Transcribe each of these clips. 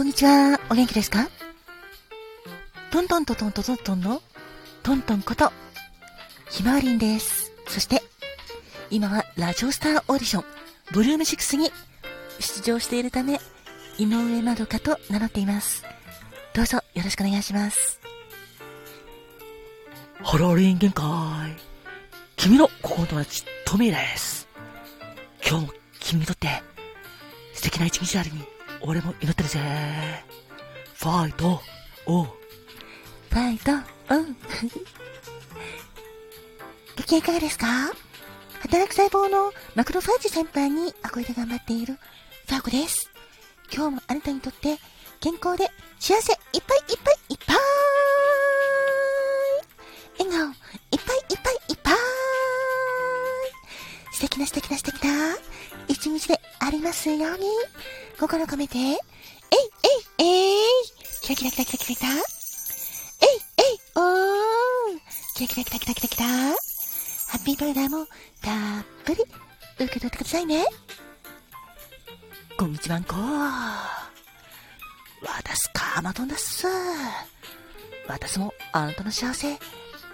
こんにちは。お元気ですか？トントントントントントンのトントンこと、ひまわりんです。そして、今はラジオスターオーディション、ブルーム6に出場しているため、井上まどかと名乗っています。どうぞよろしくお願いします。ハローリン限界。君の心の友達、トミーです。今日も君にとって素敵な一日であるに、俺も祈ってるぜ。ファイト、おう。ファイト、おう。ご機嫌いかがですか？働く細胞のマクロファージ先輩に憧れで頑張っているファーコです。今日もあなたにとって健康で幸せいっぱいいっぱいいっぱい笑顔いっぱいいっぱいいっぱい素敵な素敵な素敵な一日でありますように。心込めて。えいえいえい。キラキラキラキラキラキラ。えいえい。おーキラキラキラキラキラキラ。ハッピーパウダーもたっぷり受け取ってくださいね。こんにちはんこ私かまどんだっす。私もあなたの幸せ、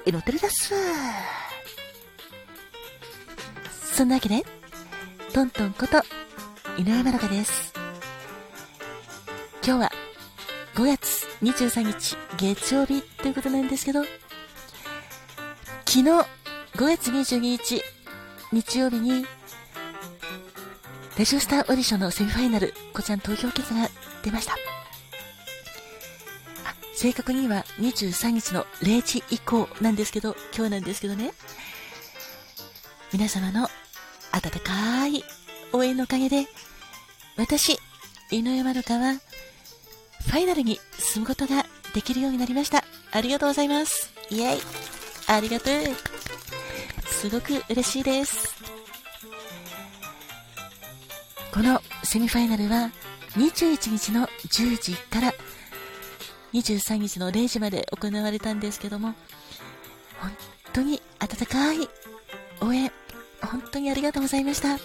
祈ってるだっす。そんなわけで、トントンこと、井上まどかです。今日は5月23日月曜日ということなんですけど、昨日5月22日日曜日に、レジオスターオーディションのセミファイナル、こちらの投票結果が出ました。正確には23日の0時以降なんですけど、今日なんですけどね。皆様の温かい応援のおかげで、私、井上まどかは、ファイナルに進むことができるようになりました。ありがとうございます。イェイありがとうすごく嬉しいです。このセミファイナルは21日の10時から23日の0時まで行われたんですけども、本当に温かい応援、本当にありがとうございました。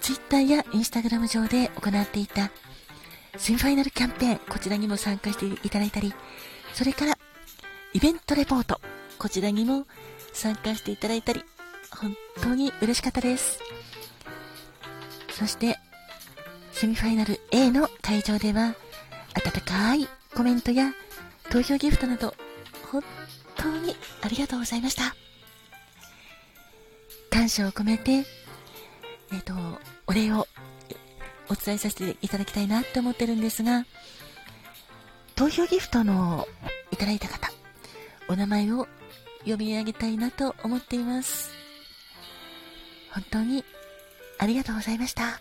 Twitter や Instagram 上で行っていたセミファイナルキャンペーン、こちらにも参加していただいたり、それからイベントレポート、こちらにも参加していただいたり、本当に嬉しかったです。そして、セミファイナル A の会場では、温かいコメントや投票ギフトなど、本当にありがとうございました。感謝を込めて、えっ、ー、と、お礼をお伝えさせていただきたいなって思ってるんですが、投票ギフトのいただいた方、お名前を読み上げたいなと思っています。本当にありがとうございました。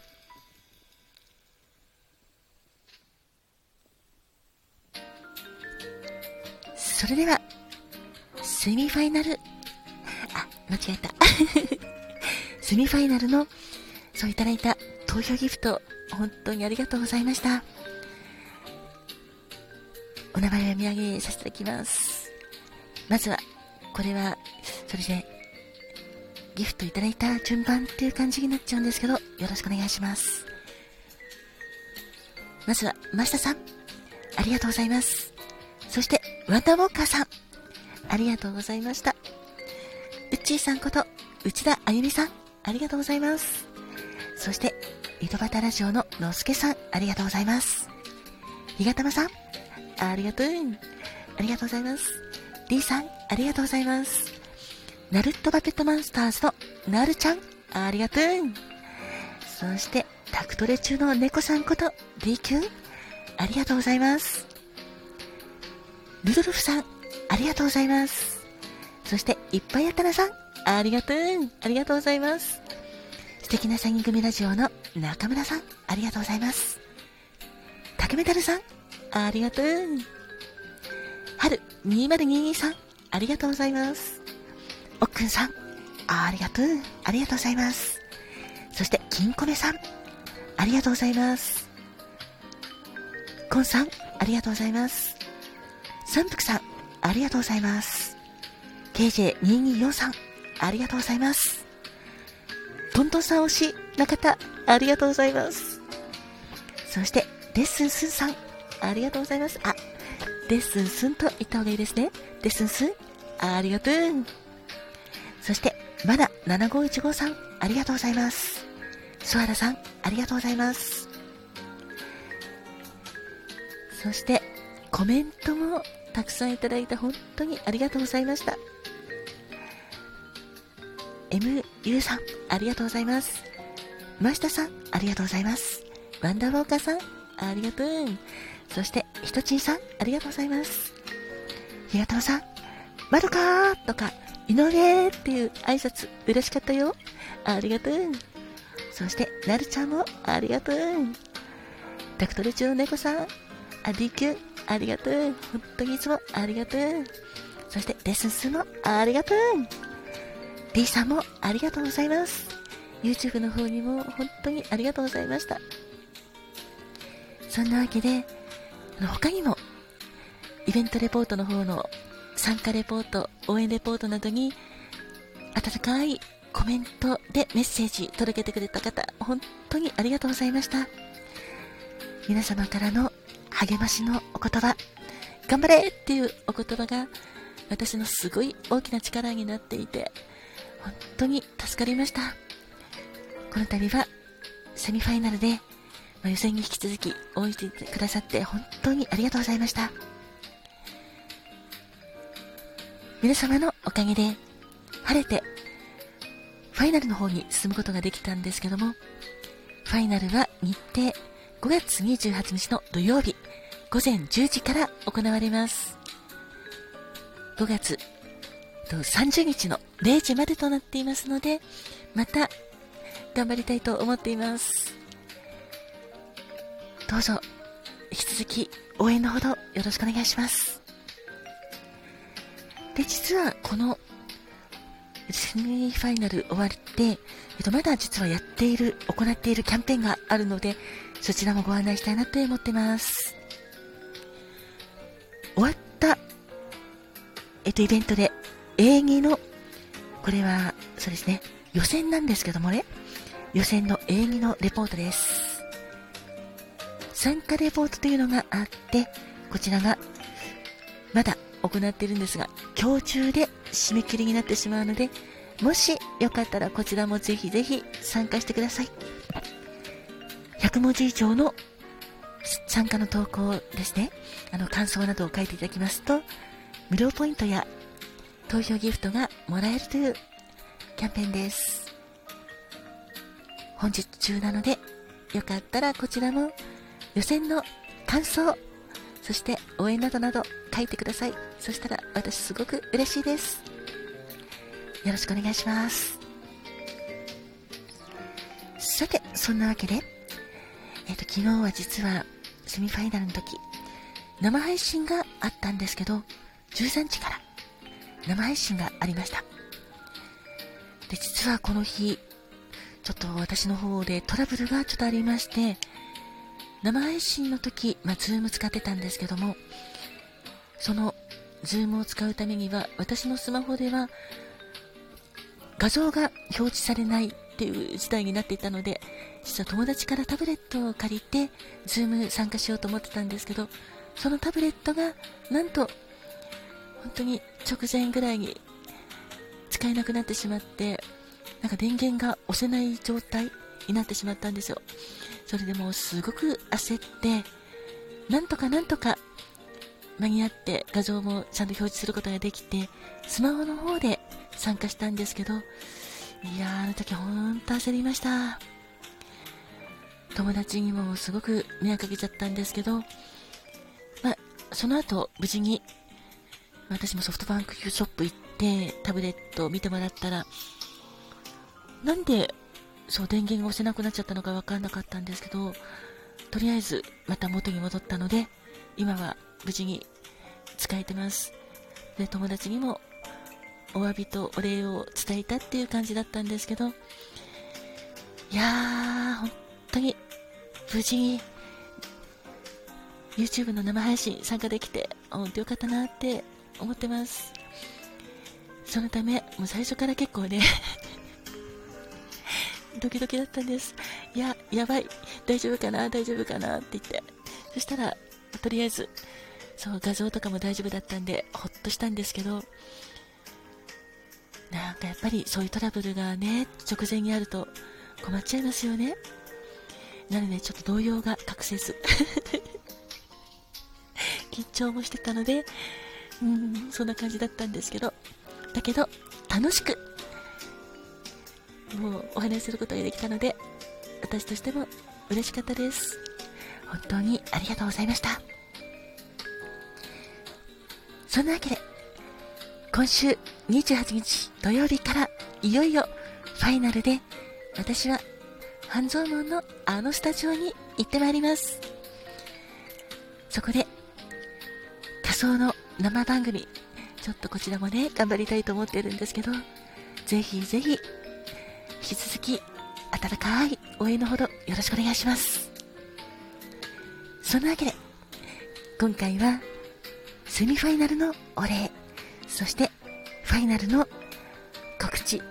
それでは、セミファイナル、間違えた。セミファイナルの、そういただいた投票ギフト、本当にありがとうございました。お名前を読み上げさせていただきます。まずは、これは、それで、ギフトいただいた順番っていう感じになっちゃうんですけど、よろしくお願いします。まずは、マシタさん、ありがとうございます。そして、ワンダウォーカーさん、ありがとうございました。ちーさんこと、内田あゆみさん、ありがとうございます。そして、井戸端ラジオののすけさん、ありがとうございます。ひがたまさん、ありがとう。ありがとうございます。D さん、ありがとうございます。ナルットバペットマンスターズのなるちゃん、ありがとう。そして、タクトレ中の猫さんこと D キュン、ありがとうございます。ルドルフさん、ありがとうございます。そして、いっぱいあったなさん、ありがとう。ありがとうございます。素敵な詐欺組ラジオの中村さん、ありがとうございます。竹メタルさん、ありがとう。春2022さん、ありがとうございます。おっくんさん、ありがとう。ありがとうございます。そして、金米さん、ありがとうございます。コンさん、ありがとうございます。三福さん、ありがとうございます。KJ224 さん、ありがとうございます。トントンさん推しな方、ありがとうございます。そして、レッスンスンさん、ありがとうございます。あ、レッスンスンと言った方がいいですね。レッスンスン、ありがとう。そして、まだ7515さん、ありがとうございます。ソアラさん、ありがとうございます。そして、コメントもたくさんいただいて本当にありがとうございました。MU さん、ありがとうございます。真下さん、ありがとうございます。ワンダーウォーカーさん、ありがとう。そして、ひとちんさん、ありがとうございます。ひがたおさん、まどかーとか、井上っていう挨拶、嬉しかったよ。ありがとう。そして、なるちゃんも、ありがとう。ダクトル中の猫さん、あ、D キュン、ありがとう。本当にいつもありがとう。そして、レッスン数もありがとう。D さんもありがとうございます。YouTube の方にも本当にありがとうございました。そんなわけで、他にも、イベントレポートの方の参加レポート、応援レポートなどに、温かいコメントでメッセージ届けてくれた方、本当にありがとうございました。皆様からの励ましのお言葉、頑張れっていうお言葉が私のすごい大きな力になっていて、本当に助かりました。この度はセミファイナルで、まあ予選に引き続き応援してくださって本当にありがとうございました。皆様のおかげで晴れてファイナルの方に進むことができたんですけども、ファイナルは日程5月28日の土曜日午前10時から行われます。5月と30日の0時までとなっていますので、また頑張りたいと思っています。どうぞ、引き続き応援のほどよろしくお願いします。で、実はこのセミファイナル終わって、えっと、まだ実はやっている、行っているキャンペーンがあるので、そちらもご案内したいなと思ってます。終わった、えっと、イベントで、演技の、これは、そうですね、予選なんですけどもね、予選の演技のレポートです。参加レポートというのがあって、こちらが、まだ行っているんですが、今日中で締め切りになってしまうので、もしよかったらこちらもぜひぜひ参加してください。100文字以上の参加の投稿ですね。あの、感想などを書いていただきますと、無料ポイントや投票ギフトがもらえるというキャンペーンです。本日中なので、よかったらこちらも予選の感想、そして応援などなど書いてください。そしたら私すごく嬉しいです。よろしくお願いします。さて、そんなわけで、えっ、と、昨日は実はセミファイナルの時、生配信があったんですけど、13時から生配信がありました。で、実はこの日、ちょっと私の方でトラブルがちょっとありまして、生配信の時、まあ、 Zoom 使ってたんですけども、その Zoom を使うためには、私のスマホでは画像が表示されないっていう事態になっていたので、実は友達からタブレットを借りて、 Zoom 参加しようと思ってたんですけど、そのタブレットが、なんと、本当に直前ぐらいに使えなくなってしまって、なんか電源が押せない状態になってしまったんですよ。それでもうすごく焦って、なんとかなんとか間に合って画像もちゃんと表示することができて、スマホの方で参加したんですけど、いやー、あの時ほんと焦りました。友達にもすごく迷惑かけちゃったんですけど、まあ、その後、無事に、私もソフトバンクショップ行って、タブレットを見てもらったら、なんで、そう、電源が押せなくなっちゃったのかわかんなかったんですけど、とりあえず、また元に戻ったので、今は無事に使えてます。で、友達にも、お詫びとお礼を伝えたっていう感じだったんですけど、いやー、本当に、無事に、YouTube の生配信参加できて、本当よかったなって思ってます。そのため、もう最初から結構ね、ドキドキだったんです。いや、やばい、大丈夫かな、大丈夫かな？って言って。そしたら、とりあえず、そう、画像とかも大丈夫だったんで、ほっとしたんですけど、なんかやっぱりそういうトラブルがね、直前にあると困っちゃいますよね。なので、ちょっと動揺が隠せず緊張もしてたので、うん、そんな感じだったんですけど、だけど、楽しく、もうお話しすることができたので、私としても嬉しかったです。本当にありがとうございました。そんなわけで、今週28日土曜日からいよいよファイナルで私は半蔵門のあのスタジオに行ってまいります。そこで仮想の生番組、ちょっとこちらもね、頑張りたいと思ってるんですけど、ぜひぜひ引き続き温かい応援のほどよろしくお願いします。そんなわけで、今回はセミファイナルのお礼、そしてファイナルの告知、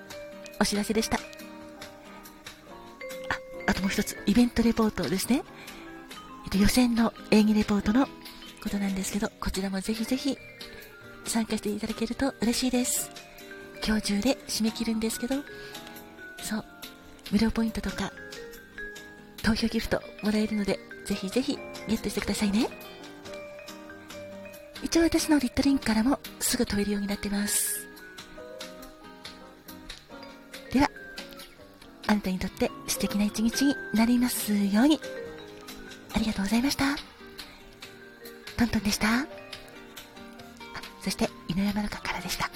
お知らせでした。あ、あともう一つ、イベントレポートですね。予選の演技レポートのことなんですけど、こちらもぜひぜひ参加していただけると嬉しいです。今日中で締め切るんですけど、そう、無料ポイントとか、投票ギフトもらえるので、ぜひぜひゲットしてくださいね。一応私のリットリンクからもすぐ飛べるようになってます。では、あなたにとって素敵な一日になりますように。ありがとうございました。トントンでした。そして、犬山のかからでした。